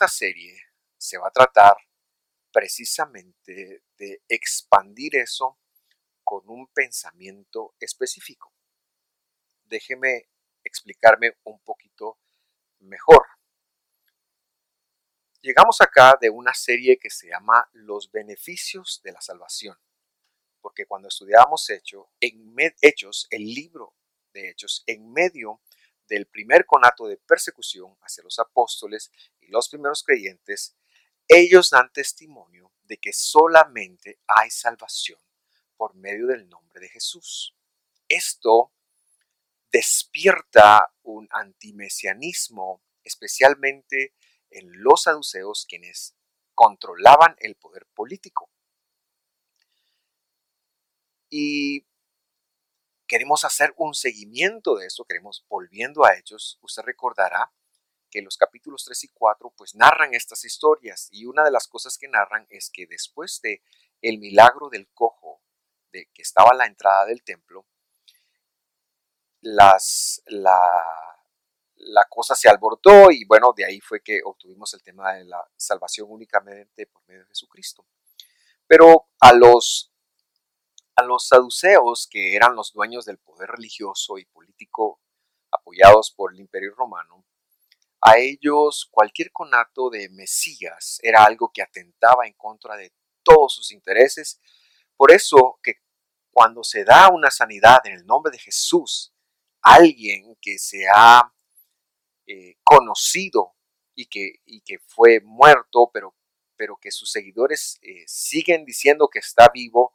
esta serie se va a tratar precisamente de expandir eso con un pensamiento específico. Déjeme explicarme un poquito mejor. Llegamos acá de una serie que se llama Los beneficios de la salvación, porque cuando estudiábamos en Hechos, el libro de Hechos, en medio del primer conato de persecución hacia los apóstoles los primeros creyentes, ellos dan testimonio de que solamente hay salvación por medio del nombre de Jesús. Esto despierta un antimesianismo, especialmente en los saduceos quienes controlaban el poder político. Y queremos hacer un seguimiento de eso, queremos, volviendo a ellos, usted recordará que los capítulos 3 y 4 pues narran estas historias y una de las cosas que narran es que después de el milagro del cojo de que estaba a la entrada del templo, las, la, la cosa se alborotó y bueno, de ahí fue que obtuvimos el tema de la salvación únicamente por medio de Jesucristo. Pero a los, a los saduceos, que eran los dueños del poder religioso y político apoyados por el imperio romano, a ellos cualquier conato de Mesías era algo que atentaba en contra de todos sus intereses. Por eso que cuando se da una sanidad en el nombre de Jesús, alguien que se ha eh, conocido y que, y que, fue muerto, pero, pero que sus seguidores eh, siguen diciendo que está vivo,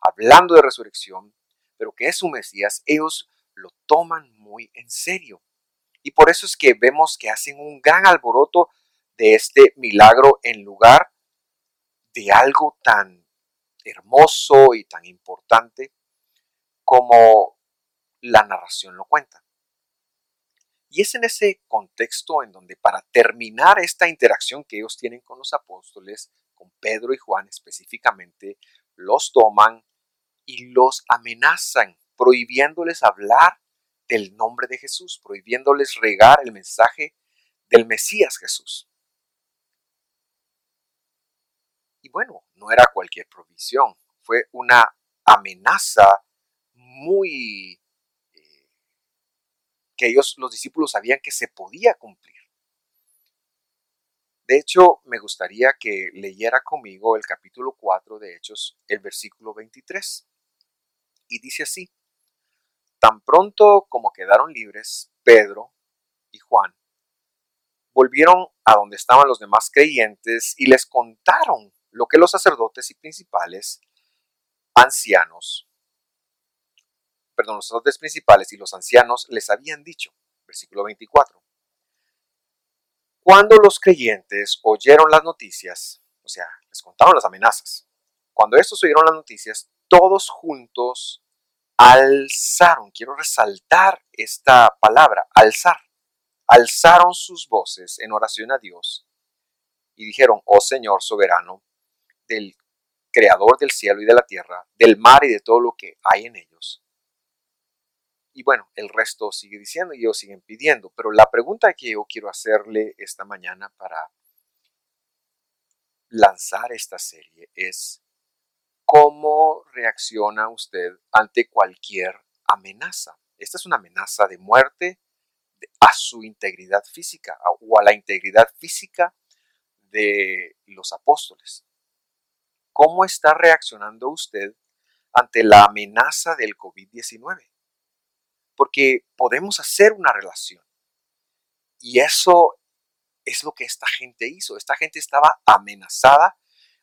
hablando de resurrección, pero que es un Mesías, ellos lo toman muy en serio. Y por eso es que vemos que hacen un gran alboroto de este milagro en lugar de algo tan hermoso y tan importante como la narración lo cuenta. Y es en ese contexto en donde para terminar esta interacción que ellos tienen con los apóstoles, con Pedro y Juan específicamente, los toman y los amenazan, prohibiéndoles hablar del nombre de Jesús, prohibiéndoles regar el mensaje del Mesías Jesús. Y bueno, no era cualquier provisión, fue una amenaza muy eh, que ellos, los discípulos, sabían que se podía cumplir. De hecho, me gustaría que leyera conmigo el capítulo 4 de Hechos, el versículo 23. Y dice así, Tan pronto como quedaron libres Pedro y Juan, volvieron a donde estaban los demás creyentes y les contaron lo que los sacerdotes y principales, ancianos, perdón, los sacerdotes principales y los ancianos les habían dicho. Versículo 24. Cuando los creyentes oyeron las noticias, o sea, les contaron las amenazas, cuando estos oyeron las noticias, todos juntos alzaron, quiero resaltar esta palabra, alzar, alzaron sus voces en oración a Dios y dijeron, oh Señor soberano, del creador del cielo y de la tierra, del mar y de todo lo que hay en ellos. Y bueno, el resto sigue diciendo y ellos siguen pidiendo, pero la pregunta que yo quiero hacerle esta mañana para lanzar esta serie es, ¿Cómo reacciona usted ante cualquier amenaza? Esta es una amenaza de muerte a su integridad física o a la integridad física de los apóstoles. ¿Cómo está reaccionando usted ante la amenaza del COVID-19? Porque podemos hacer una relación. Y eso es lo que esta gente hizo. Esta gente estaba amenazada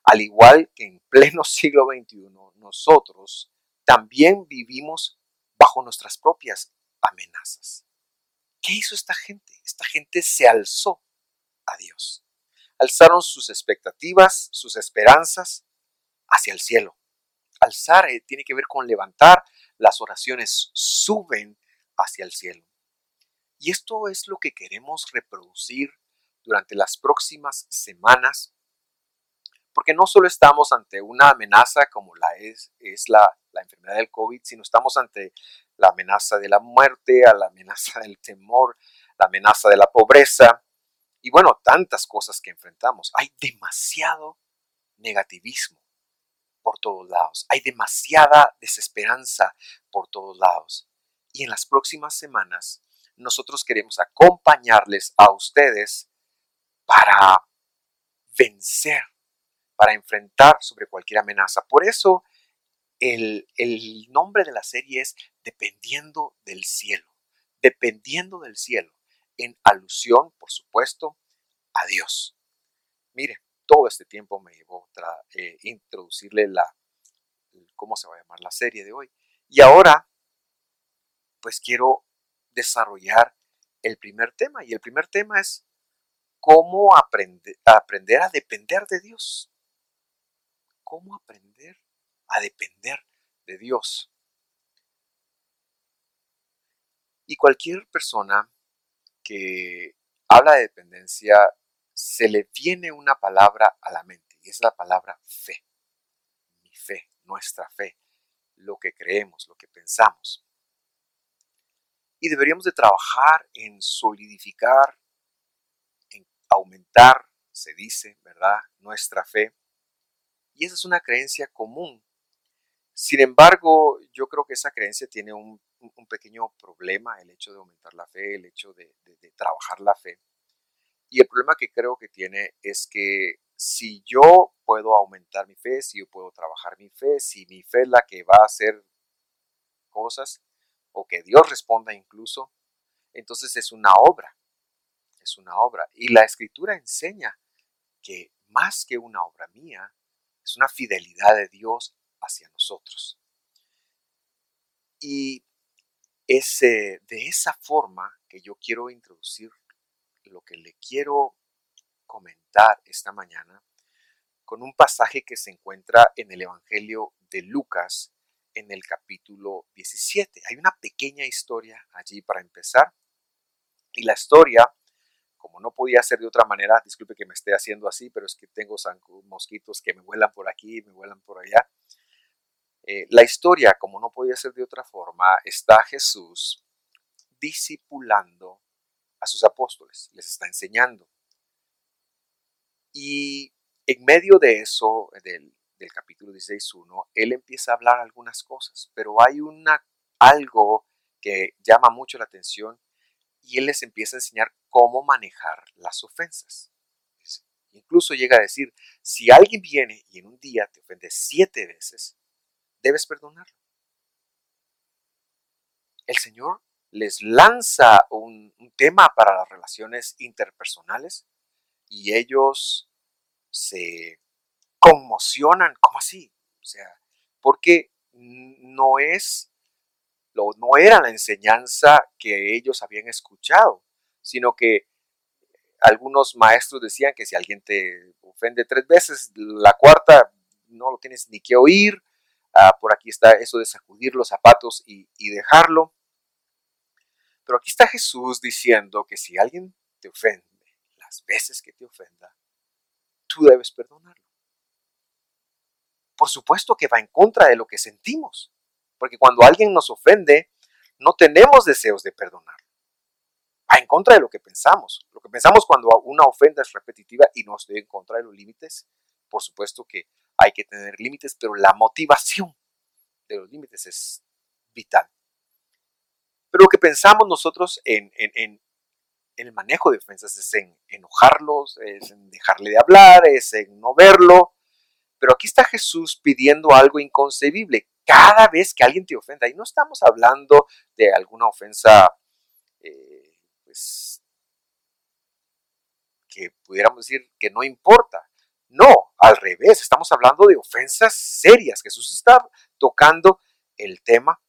al igual que en pleno siglo XXI, nosotros también vivimos bajo nuestras propias amenazas. ¿Qué hizo esta gente? Esta gente se alzó a Dios. Alzaron sus expectativas, sus esperanzas hacia el cielo. Alzar eh, tiene que ver con levantar, las oraciones suben hacia el cielo. Y esto es lo que queremos reproducir durante las próximas semanas porque no solo estamos ante una amenaza como la es, es la, la enfermedad del COVID, sino estamos ante la amenaza de la muerte, a la amenaza del temor, la amenaza de la pobreza, Y bueno, tantas cosas que enfrentamos. Hay demasiado negativismo por todos lados. Hay demasiada desesperanza por todos lados. Y en las próximas semanas nosotros queremos acompañarles a ustedes para vencer, para enfrentar sobre cualquier amenaza. Por eso el, nombre de la serie es Dependiendo del cielo. Dependiendo del cielo. En alusión, por supuesto, a Dios. Mire, todo este tiempo me llevó a eh, introducirle la, cómo se va a llamar la serie de hoy. Y ahora, pues quiero desarrollar el primer tema. Y el primer tema es cómo aprender a depender de Dios. ¿Cómo aprender a depender de Dios? Y cualquier persona que habla de dependencia, se le viene una palabra a la mente y es la palabra fe. Mi fe, nuestra fe, lo que creemos, lo que pensamos. Y deberíamos de trabajar en solidificar, en aumentar, se dice, ¿verdad? Nuestra fe. Y esa es una creencia común. Sin embargo, yo creo que esa creencia tiene un, pequeño problema, el hecho de aumentar la fe, el hecho de, de trabajar la fe. Y el problema que creo que tiene es que si yo puedo aumentar mi fe, si yo puedo trabajar mi fe, si mi fe es la que va a hacer cosas, o que Dios responda incluso, entonces es una obra, es una obra. Y la escritura enseña que más que una obra mía, es una fidelidad de Dios hacia nosotros. Y es de esa forma que yo quiero introducir lo que le quiero comentar esta mañana con un pasaje que se encuentra en el Evangelio de Lucas, en el capítulo 17. Hay una pequeña historia allí para empezar. Y la historia, como no podía ser de otra manera, disculpe que me esté haciendo así, pero es que tengo mosquitos que me vuelan por aquí, me vuelan por allá. Eh, la historia, como no podía ser de otra forma, está Jesús discipulando a sus apóstoles, les está enseñando. Y en medio de eso, del del capítulo 16.1, él empieza a hablar algunas cosas, pero hay una, algo que llama mucho la atención y él les empieza a enseñar cómo manejar las ofensas. Incluso llega a decir, si alguien viene y en un día te ofende siete veces, debes perdonarlo. El Señor les lanza un, un tema para las relaciones interpersonales y ellos se conmocionan. ¿Cómo así? O sea, porque no es, no era la enseñanza que ellos habían escuchado, sino que algunos maestros decían que si alguien te ofende tres veces, la cuarta no lo tienes ni que oír. Ah, por aquí está eso de sacudir los zapatos y, y dejarlo. Pero aquí está Jesús diciendo que si alguien te ofende, las veces que te ofenda, tú debes perdonarlo por supuesto que va en contra de lo que sentimos. Porque cuando alguien nos ofende, no tenemos deseos de perdonar. Va en contra de lo que pensamos. Lo que pensamos cuando una ofenda es repetitiva y no estoy en contra de los límites, por supuesto que hay que tener límites, pero la motivación de los límites es vital. Pero lo que pensamos nosotros en, en el manejo de ofensas es en enojarlos, es en dejarle de hablar, es en no verlo, pero aquí está Jesús pidiendo algo inconcebible cada vez que alguien te ofenda. Y no estamos hablando de alguna ofensa, eh, pues, que pudiéramos decir que no importa. No, al revés, estamos hablando de ofensas serias. Jesús está tocando el tema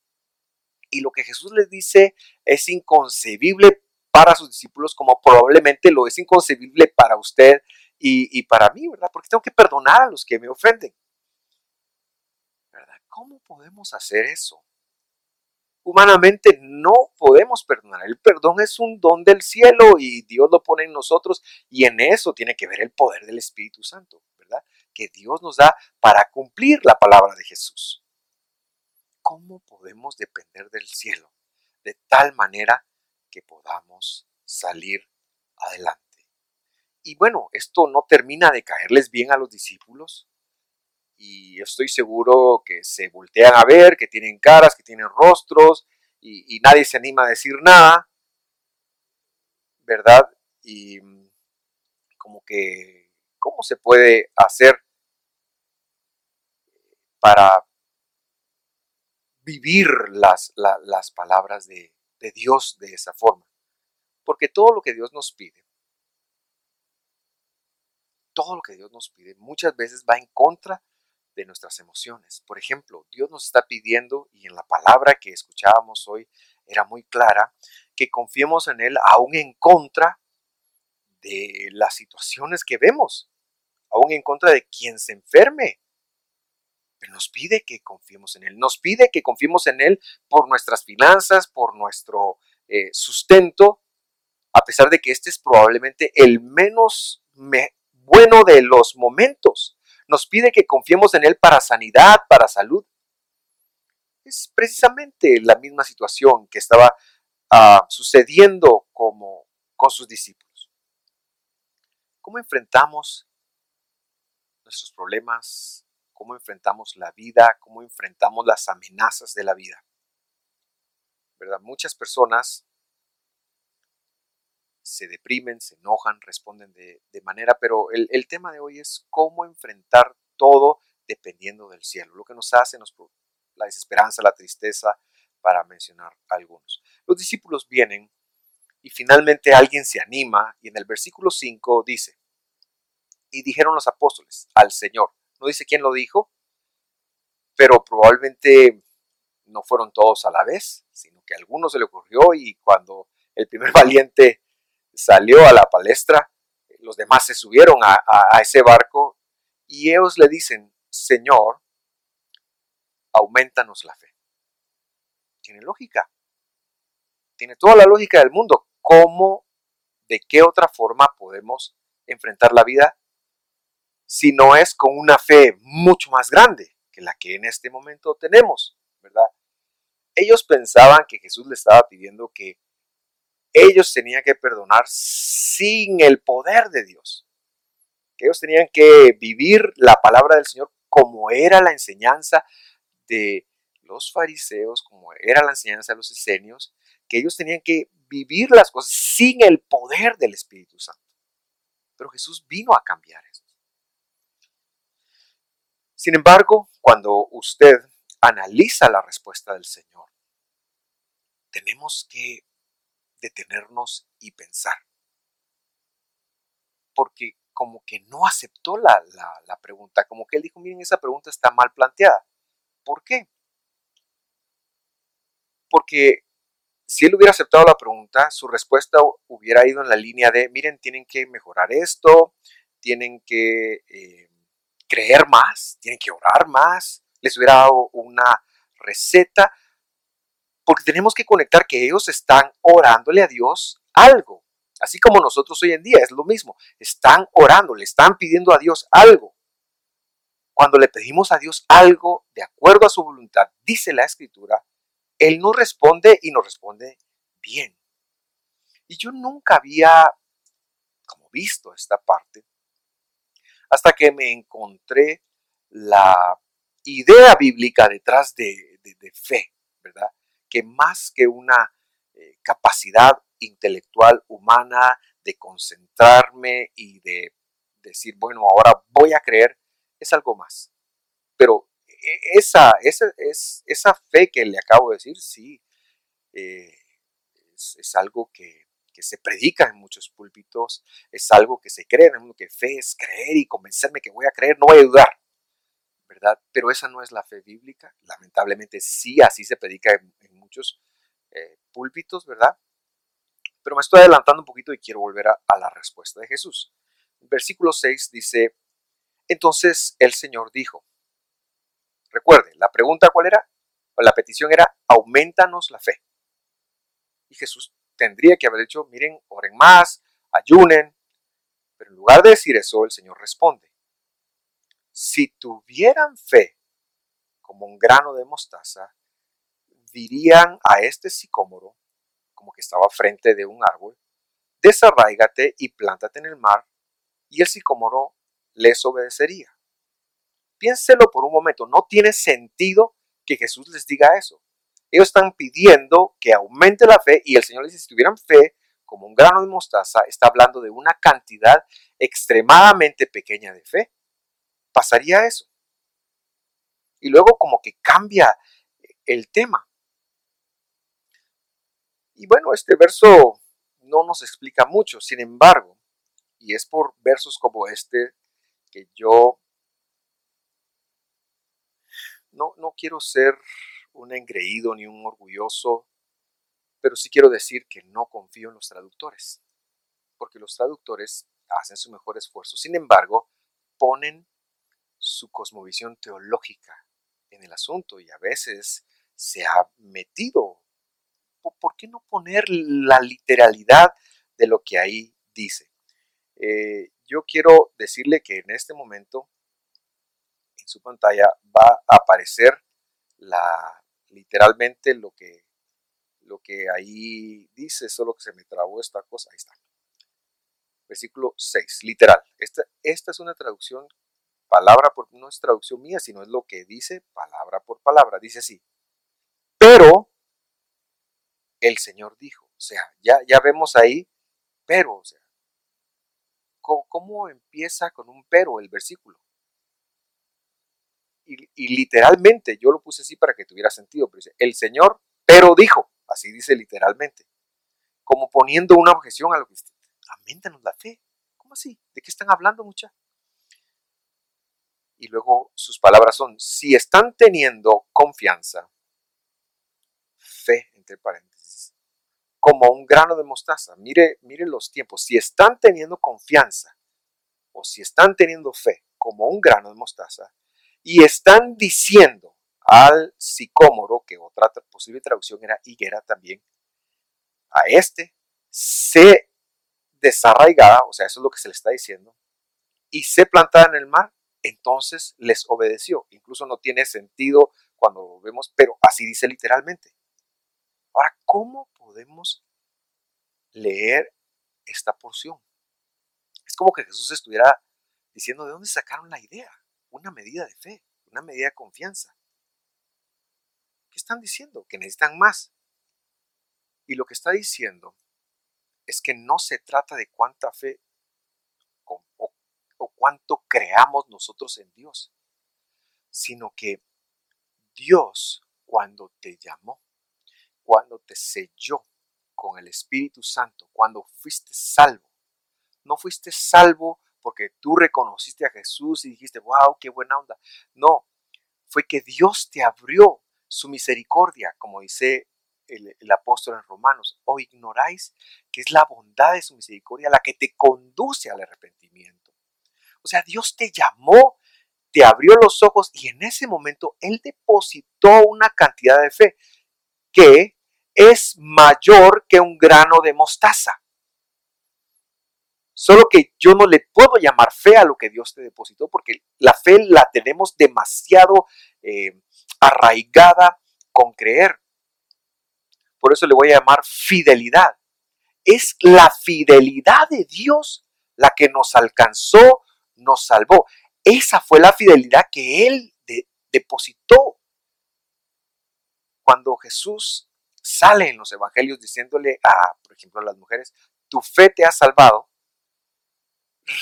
y lo que Jesús les dice es inconcebible para sus discípulos como probablemente lo es inconcebible para usted y, para mí, ¿verdad? Porque tengo que perdonar a los que me ofenden. ¿Cómo podemos hacer eso? Humanamente no podemos perdonar. El perdón es un don del cielo y Dios lo pone en nosotros y en eso tiene que ver el poder del Espíritu Santo, ¿verdad? Que Dios nos da para cumplir la palabra de Jesús. ¿Cómo podemos depender del cielo de tal manera que podamos salir adelante? Y bueno, esto no termina de caerles bien a los discípulos. Y estoy seguro que se voltean a ver, que tienen caras, que tienen rostros, y, nadie se anima a decir nada, ¿verdad? Y como que, ¿cómo se puede hacer para vivir las, las palabras de, de Dios de esa forma? Porque todo lo que Dios nos pide, todo lo que Dios nos pide muchas veces va en contra de nuestras emociones. Por ejemplo, Dios nos está pidiendo, y en la palabra que escuchábamos hoy era muy clara, que confiemos en Él aún en contra de las situaciones que vemos, aún en contra de quien se enferme. Pero nos pide que confiemos en Él, nos pide que confiemos en Él por nuestras finanzas, por nuestro eh, sustento, a pesar de que este es probablemente el menos bueno de los momentos. Nos pide que confiemos en Él para sanidad, para salud. Es precisamente la misma situación que estaba ah, sucediendo como con sus discípulos. ¿Cómo enfrentamos nuestros problemas? ¿Cómo enfrentamos la vida? ¿Cómo enfrentamos las amenazas de la vida? Muchas personas se deprimen, se enojan, responden de, manera, pero el, el, tema de hoy es cómo enfrentar todo dependiendo del cielo, lo que nos hace nos, la desesperanza, la tristeza, para mencionar algunos. Los discípulos vienen y finalmente alguien se anima y en el versículo 5 dice, y dijeron los apóstoles al Señor, no dice quién lo dijo, pero probablemente no fueron todos a la vez, sino que a algunos se le ocurrió y cuando el primer valiente salió a la palestra, los demás se subieron a, ese barco y ellos le dicen, Señor, aumentanos la fe. Tiene lógica. Tiene toda la lógica del mundo. ¿Cómo, de qué otra forma podemos enfrentar la vida si no es con una fe mucho más grande que la que en este momento tenemos, ¿verdad? Ellos pensaban que Jesús le estaba pidiendo que ellos tenían que perdonar sin el poder de Dios. Que ellos tenían que vivir la palabra del Señor como era la enseñanza de los fariseos, como era la enseñanza de los esenios, que ellos tenían que vivir las cosas sin el poder del Espíritu Santo. Pero Jesús vino a cambiar eso. Sin embargo, cuando usted analiza la respuesta del Señor, tenemos que detenernos y pensar. Porque como que no aceptó la, pregunta, como que él dijo, miren, esa pregunta está mal planteada. ¿Por qué? Porque si él hubiera aceptado la pregunta, su respuesta hubiera ido en la línea de, miren, tienen que mejorar esto, tienen que eh, creer más, tienen que orar más, les hubiera dado una receta, porque tenemos que conectar que ellos están orándole a Dios algo, así como nosotros hoy en día, es lo mismo, están orando, le están pidiendo a Dios algo. Cuando le pedimos a Dios algo de acuerdo a su voluntad, dice la escritura, Él nos responde y nos responde bien. Y yo nunca había visto esta parte hasta que me encontré la idea bíblica detrás de, fe, ¿verdad? Que más que una eh, capacidad intelectual humana de concentrarme y de decir, bueno, ahora voy a creer, es algo más. Pero e, esa, esa, es, esa fe que le acabo de decir, sí, eh, es, algo que, se predica en muchos púlpitos, es algo que se cree, en que fe es creer y convencerme que voy a creer, no voy a dudar, Pero esa no es la fe bíblica, lamentablemente sí, así se predica en, muchos eh, púlpitos, ¿verdad? Pero me estoy adelantando un poquito y quiero volver a, a la respuesta de Jesús. Versículo 6 dice, entonces el Señor dijo, recuerde, la pregunta cuál era, la petición era, aumentanos la fe. Y Jesús tendría que haber dicho, miren, oren más, ayunen. Pero en lugar de decir eso, el Señor responde, si tuvieran fe como un grano de mostaza, dirían a este sicómoro, como que estaba frente de un árbol, desarraigate y plántate en el mar y el sicómoro les obedecería. Piénselo por un momento, no tiene sentido que Jesús les diga eso. Ellos están pidiendo que aumente la fe y el Señor les dice, si tuvieran fe como un grano de mostaza, está hablando de una cantidad extremadamente pequeña de fe. ¿Pasaría eso? Y luego como que cambia el tema. Y bueno, este verso no nos explica mucho, sin embargo, y es por versos como este que yo no, no quiero ser un engreído ni un orgulloso, pero sí quiero decir que no confío en los traductores, porque los traductores hacen su mejor esfuerzo, sin embargo, ponen su cosmovisión teológica en el asunto y a veces se ha metido. ¿Por qué no poner la literalidad de lo que ahí dice? Eh, yo quiero decirle que en este momento en su pantalla va a aparecer la, literalmente lo que, lo que ahí dice, solo que se me trabó esta cosa, ahí está. Versículo 6, literal. Esta, esta es una traducción palabra por, no es traducción mía, sino es lo que dice palabra por palabra. Dice así, pero el Señor dijo, o sea, ya, ya vemos ahí, pero, o sea, ¿cómo, empieza con un pero el versículo? Y, literalmente, yo lo puse así para que tuviera sentido, pero dice, el Señor, pero dijo, así dice literalmente, como poniendo una objeción a lo que dice, aumentanos la fe. ¿Cómo así? ¿De qué están hablando, mucha? Y luego sus palabras son, si están teniendo confianza, fe, entre paréntesis, como un grano de mostaza. Mire, mire los tiempos. Si están teniendo confianza o si están teniendo fe como un grano de mostaza y están diciendo al sicómoro, que otra posible traducción era higuera también, a este se desarraigada, o sea, eso es lo que se le está diciendo, y se plantada en el mar, entonces les obedeció. Incluso no tiene sentido cuando lo vemos, pero así dice literalmente. Ahora, ¿cómo podemos leer esta porción? Es como que Jesús estuviera diciendo de dónde sacaron la idea, una medida de fe, una medida de confianza. ¿Qué están diciendo? Que necesitan más. Y lo que está diciendo es que no se trata de cuánta fe cuánto creamos nosotros en Dios, sino que Dios cuando te llamó, cuando te selló con el Espíritu Santo, cuando fuiste salvo, no fuiste salvo porque tú reconociste a Jesús y dijiste, wow, qué buena onda. No, fue que Dios te abrió su misericordia, como dice el, el, apóstol en Romanos, o ignoráis que es la bondad de su misericordia la que te conduce al arrepentimiento. O sea, Dios te llamó, te abrió los ojos y en ese momento Él depositó una cantidad de fe que es mayor que un grano de mostaza. Solo que yo no le puedo llamar fe a lo que Dios te depositó porque la fe la tenemos demasiado eh, arraigada con creer. Por eso le voy a llamar fidelidad. Es la fidelidad de Dios la que nos alcanzó nos salvó. Esa fue la fidelidad que Él depositó. Cuando Jesús sale en los evangelios diciéndole a, por ejemplo, a las mujeres, tu fe te ha salvado,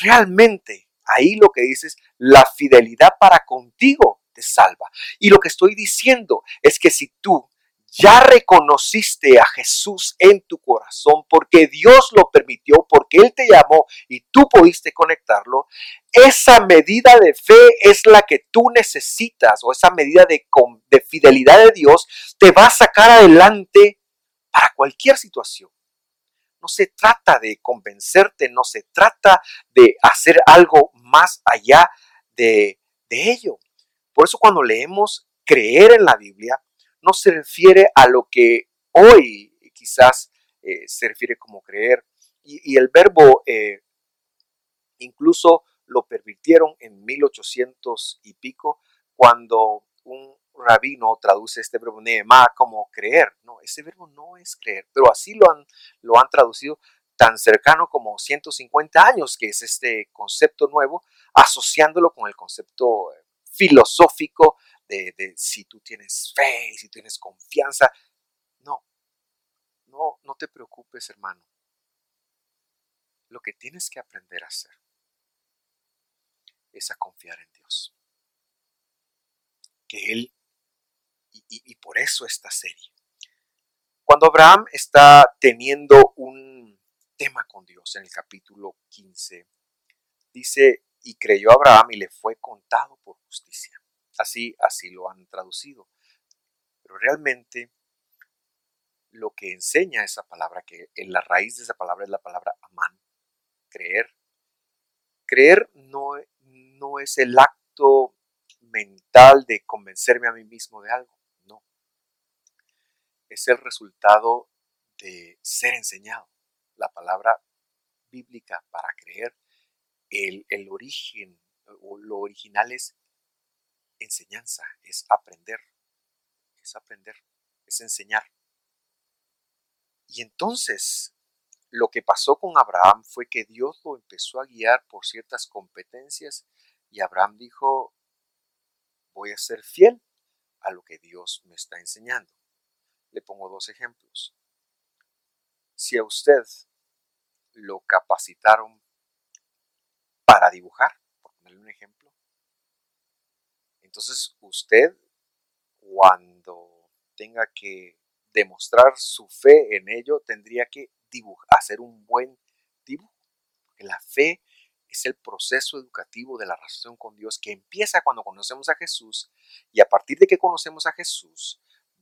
realmente ahí lo que dice es, la fidelidad para contigo te salva. Y lo que estoy diciendo es que si tú ya reconociste a Jesús en tu corazón porque Dios lo permitió, porque Él te llamó y tú pudiste conectarlo, esa medida de fe es la que tú necesitas o esa medida de, de fidelidad de Dios te va a sacar adelante para cualquier situación. No se trata de convencerte, no se trata de hacer algo más allá de, de ello. Por eso cuando leemos creer en la Biblia, no se refiere a lo que hoy quizás eh, se refiere como creer. Y, el verbo eh, incluso lo permitieron en 1800 y pico cuando un rabino traduce este verbo como creer. No, ese verbo no es creer, pero así lo han, lo han traducido tan cercano como 150 años, que es este concepto nuevo, asociándolo con el concepto eh, filosófico de, de si tú tienes fe, si tienes confianza. No, no, no te preocupes, hermano. Lo que tienes que aprender a hacer es a confiar en Dios. Que Él, y, por eso esta serie. Cuando Abraham está teniendo un tema con Dios en el capítulo 15, dice, y creyó Abraham y le fue contado por justicia. Así, así lo han traducido. Pero realmente lo que enseña esa palabra, que en la raíz de esa palabra es la palabra amán, creer. Creer no, no es el acto mental de convencerme a mí mismo de algo, no. Es el resultado de ser enseñado. La palabra bíblica para creer, el, el origen o lo original es enseñanza, es aprender, es aprender, es enseñar. Y entonces lo que pasó con Abraham fue que Dios lo empezó a guiar por ciertas competencias y Abraham dijo, voy a ser fiel a lo que Dios me está enseñando. Le pongo dos ejemplos. Si a usted lo capacitaron para dibujar, por ponerle un ejemplo, entonces usted cuando tenga que demostrar su fe en ello, tendría que hacer un buen dibujo. La fe es el proceso educativo de la relación con Dios que empieza cuando conocemos a Jesús y a partir de que conocemos a Jesús,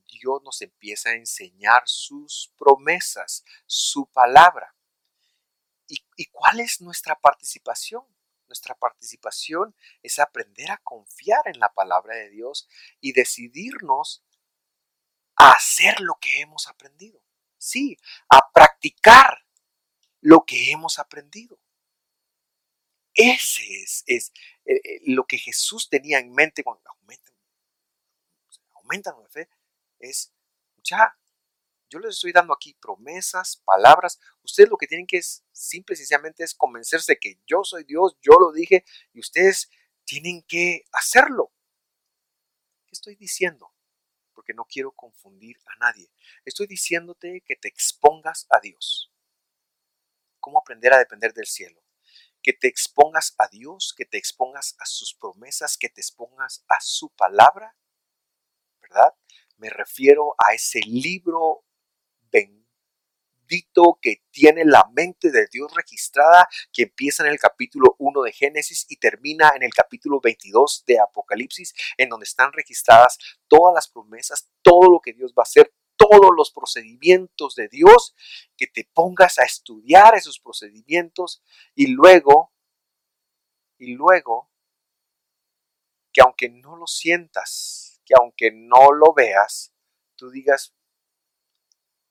Dios nos empieza a enseñar sus promesas, su palabra. ¿Y, y cuál es nuestra participación? Nuestra participación es aprender a confiar en la palabra de Dios y decidirnos a hacer lo que hemos aprendido. Sí, a practicar lo que hemos aprendido. Ese es, es eh, eh, lo que Jesús tenía en mente cuando aumenta, aumenta la fe. Es, ya, yo les estoy dando aquí promesas, palabras. Ustedes lo que tienen que es, simple y sencillamente, es convencerse que yo soy Dios, yo lo dije, y ustedes tienen que hacerlo. ¿Qué estoy diciendo? Porque no quiero confundir a nadie. Estoy diciéndote que te expongas a Dios. ¿Cómo aprender a depender del cielo? que te expongas a Dios, que te expongas a sus promesas, que te expongas a su palabra, ¿verdad? Me refiero a ese libro bendito que tiene la mente de Dios registrada, que empieza en el capítulo 1 de Génesis y termina en el capítulo 22 de Apocalipsis, en donde están registradas todas las promesas, todo lo que Dios va a hacer, todos los procedimientos de Dios, que te pongas a estudiar esos procedimientos y luego, y luego, que aunque no lo sientas, que aunque no lo veas, tú digas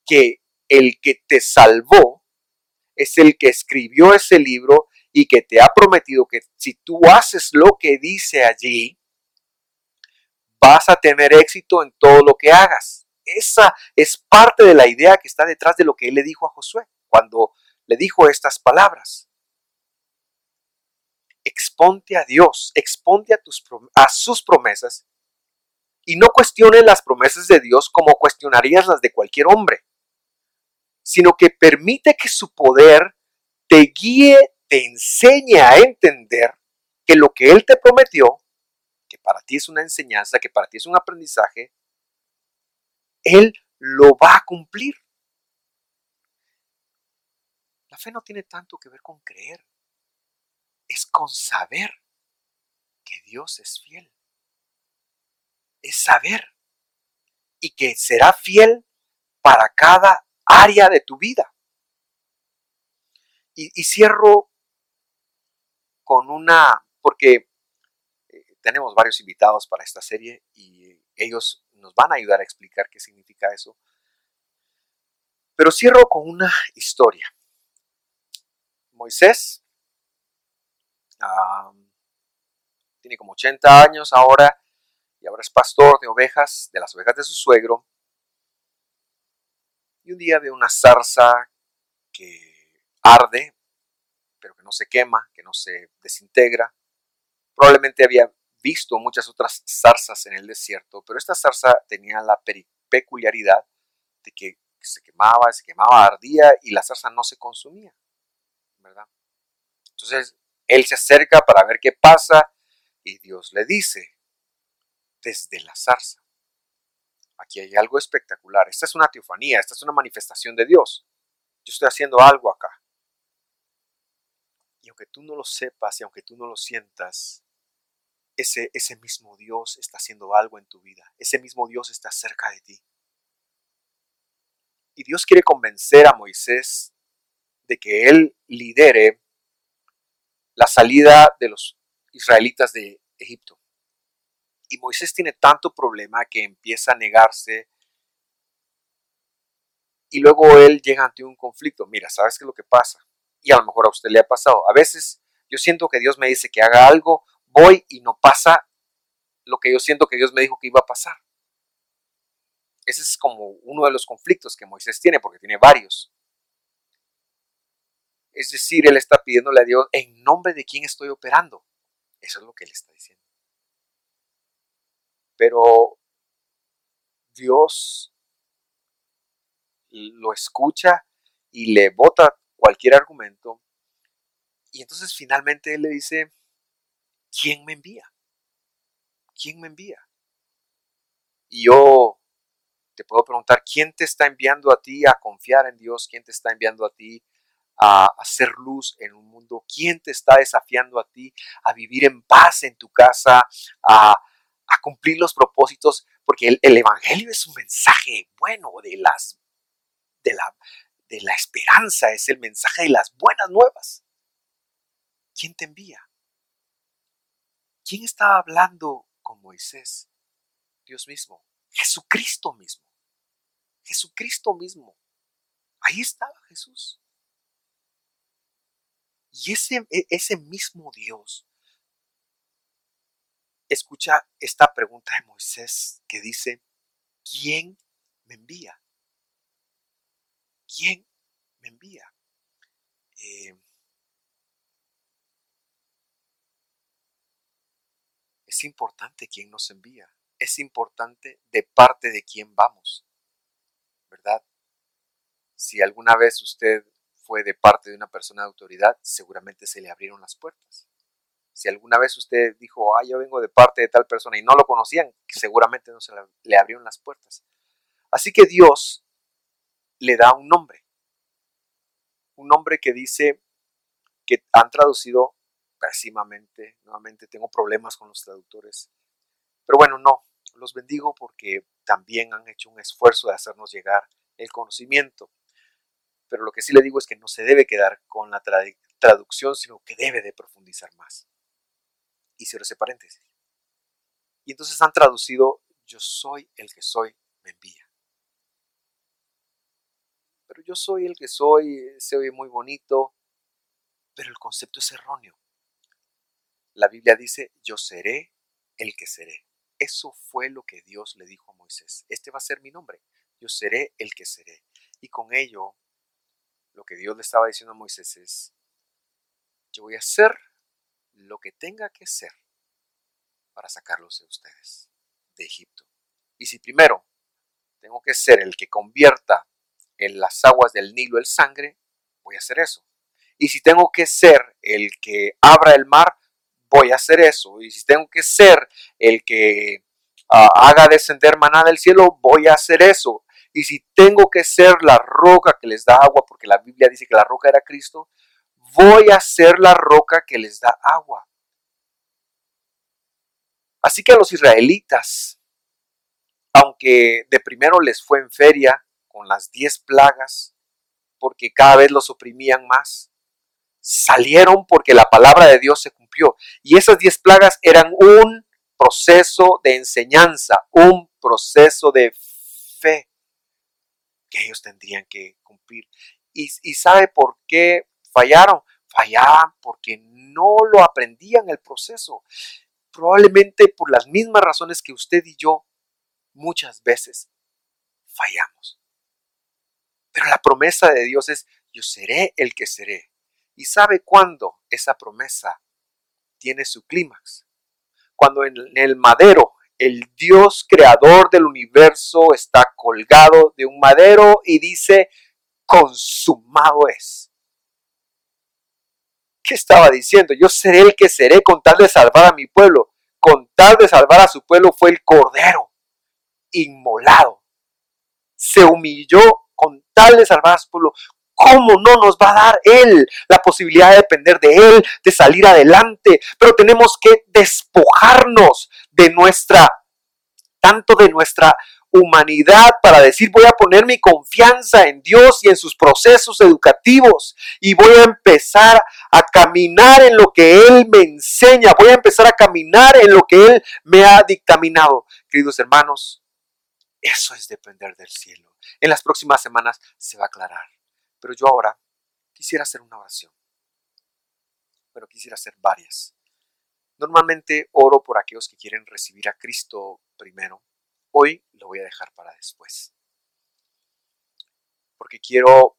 que el que te salvó es el que escribió ese libro y que te ha prometido que si tú haces lo que dice allí, vas a tener éxito en todo lo que hagas. Esa es parte de la idea que está detrás de lo que él le dijo a Josué cuando le dijo estas palabras. Exponte a Dios, exponte a, tus, sus promesas y no cuestiones las promesas de Dios como cuestionarías las de cualquier hombre, sino que permite que su poder te guíe, te enseñe a entender que lo que Él te prometió, que para ti es una enseñanza, que para ti es un aprendizaje, él lo va a cumplir. La fe no tiene tanto que ver con creer, es con saber que Dios es fiel. Es saber y que será fiel para cada área de tu vida. Y, cierro con una, porque eh, tenemos varios invitados para esta serie y ellos nos van a ayudar a explicar qué significa eso. Pero cierro con una historia. Moisés tiene como 80 años ahora y ahora es pastor de ovejas, de las ovejas de su suegro. Y un día ve una zarza que arde, pero que no se quema, que no se desintegra. Probablemente había visto muchas otras zarzas en el desierto, pero esta zarza tenía la peculiaridad de que se quemaba, se quemaba, ardía y la zarza no se consumía. Entonces él se acerca para ver qué pasa y Dios le dice, desde la zarza, aquí hay algo espectacular, esta es una teofanía, esta es una manifestación de Dios, yo estoy haciendo algo acá. Y aunque tú no lo sepas y aunque tú no lo sientas, ese, ese mismo Dios está haciendo algo en tu vida. Ese mismo Dios está cerca de ti. Y Dios quiere convencer a Moisés de que él lidere la salida de los israelitas de Egipto. Y Moisés tiene tanto problema que empieza a negarse y luego él llega ante un conflicto. Mira, ¿sabes qué es lo que pasa? Y a lo mejor a usted le ha pasado. A veces yo siento que Dios me dice que haga algo voy y no pasa lo que yo siento que Dios me dijo que iba a pasar. Ese es como uno de los conflictos que Moisés tiene, porque tiene varios. Es decir, él está pidiéndole a Dios, ¿en nombre de quién estoy operando? Eso es lo que él está diciendo. Pero Dios lo escucha y le bota cualquier argumento. Y entonces finalmente él le dice, ¿quién me envía? ¿Quién me envía? Y yo te puedo preguntar, ¿quién te está enviando a ti a confiar en Dios? ¿Quién te está enviando a ti a hacer luz en un mundo? ¿Quién te está desafiando a ti a vivir en paz en tu casa, a, cumplir los propósitos? Porque el, el, Evangelio es un mensaje bueno de, las, de, la, de la esperanza, es el mensaje de las buenas nuevas. ¿Quién te envía? ¿Quién estaba hablando con Moisés? Dios mismo, Jesucristo mismo. Jesucristo mismo. Ahí estaba Jesús. Y ese, e, ese mismo Dios escucha esta pregunta de Moisés que dice, ¿quién me envía? ¿Quién me envía? Eh, Es importante quién nos envía. Es importante de parte de quién vamos. ¿Verdad? Si alguna vez usted fue de parte de una persona de autoridad, seguramente se le abrieron las puertas. Si alguna vez usted dijo, ah, yo vengo de parte de tal persona y no lo conocían, seguramente no se le abrieron las puertas. Así que Dios le da un nombre. Un nombre que dice que han traducido pésimamente. Nuevamente tengo problemas con los traductores. Pero bueno, no, los bendigo porque también han hecho un esfuerzo de hacernos llegar el conocimiento. Pero lo que sí le digo es que no se debe quedar con la traducción, sino que debe de profundizar más. Y cierro ese paréntesis. Y entonces han traducido, yo soy el que soy, me envía. Pero yo soy el que soy, se oye muy bonito, pero el concepto es erróneo. La Biblia dice, yo seré el que seré. Eso fue lo que Dios le dijo a Moisés. Este va a ser mi nombre. Yo seré el que seré. Y con ello, lo que Dios le estaba diciendo a Moisés es, yo voy a hacer lo que tenga que ser para sacarlos de ustedes, de Egipto. Y si primero tengo que ser el que convierta en las aguas del Nilo el sangre, voy a hacer eso. Y si tengo que ser el que abra el mar, voy a hacer eso. Y si tengo que ser el que ah, haga descender maná del cielo, voy a hacer eso. Y si tengo que ser la roca que les da agua, porque la Biblia dice que la roca era Cristo, voy a ser la roca que les da agua. Así que a los israelitas, aunque de primero les fue en feria con las diez plagas, porque cada vez los oprimían más, salieron porque la palabra de Dios se cumplió. Y esas diez plagas eran un proceso de enseñanza, un proceso de fe que ellos tendrían que cumplir. Y, sabe por qué fallaron. Fallaban porque no lo aprendían el proceso. Probablemente por las mismas razones que usted y yo muchas veces fallamos. Pero la promesa de Dios es, yo seré el que seré. ¿Y sabe cuándo esa promesa tiene su clímax? Cuando en el madero el Dios creador del universo está colgado de un madero y dice, consumado es. ¿Qué estaba diciendo? Yo seré el que seré con tal de salvar a mi pueblo. Con tal de salvar a su pueblo fue el cordero inmolado. Se humilló con tal de salvar a su pueblo. ¿Cómo no nos va a dar Él la posibilidad de depender de Él, de salir adelante? Pero tenemos que despojarnos de nuestra, tanto de nuestra humanidad para decir voy a poner mi confianza en Dios y en sus procesos educativos y voy a empezar a caminar en lo que Él me enseña, voy a empezar a caminar en lo que Él me ha dictaminado. Queridos hermanos, eso es depender del cielo. En las próximas semanas se va a aclarar. Pero yo ahora quisiera hacer una oración. Pero quisiera hacer varias. Normalmente oro por aquellos que quieren recibir a Cristo primero. Hoy lo voy a dejar para después. Porque quiero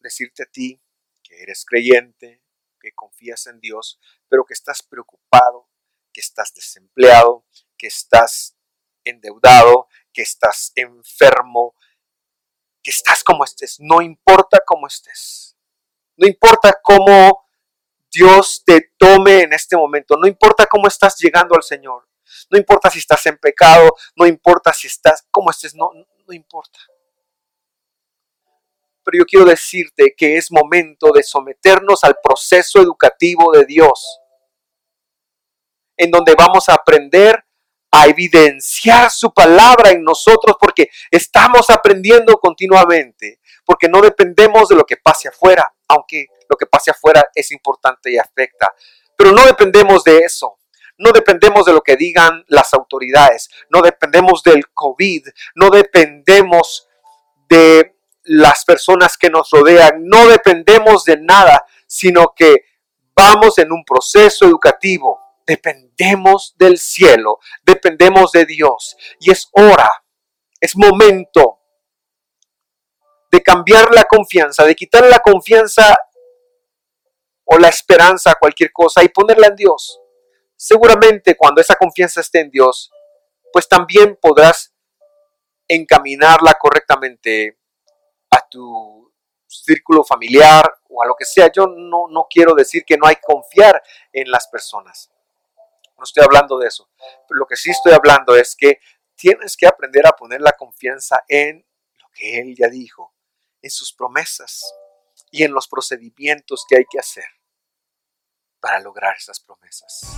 decirte a ti que eres creyente, que confías en Dios, pero que estás preocupado, que estás desempleado, que estás endeudado, que estás enfermo, que estás como estés, no importa cómo estés, no importa cómo Dios te tome en este momento, no importa cómo estás llegando al Señor, no importa si estás en pecado, no importa si estás, cómo estés, no, no importa. Pero yo quiero decirte que es momento de someternos al proceso educativo de Dios, en donde vamos a aprender a evidenciar su palabra en nosotros porque estamos aprendiendo continuamente, porque no dependemos de lo que pase afuera, aunque lo que pase afuera es importante y afecta, pero no dependemos de eso. No dependemos de lo que digan las autoridades, no dependemos del COVID, no dependemos de las personas que nos rodean, no dependemos de nada, sino que vamos en un proceso educativo dependemos del cielo, dependemos de Dios. Y es hora, es momento de cambiar la confianza, de quitar la confianza o la esperanza a cualquier cosa y ponerla en Dios. Seguramente cuando esa confianza esté en Dios, pues también podrás encaminarla correctamente a tu círculo familiar o a lo que sea. Yo no, no quiero decir que no hay confiar en las personas. No estoy hablando de eso. Pero lo que sí estoy hablando es que tienes que aprender a poner la confianza en lo que Él ya dijo, en sus promesas y en los procedimientos que hay que hacer para lograr esas promesas.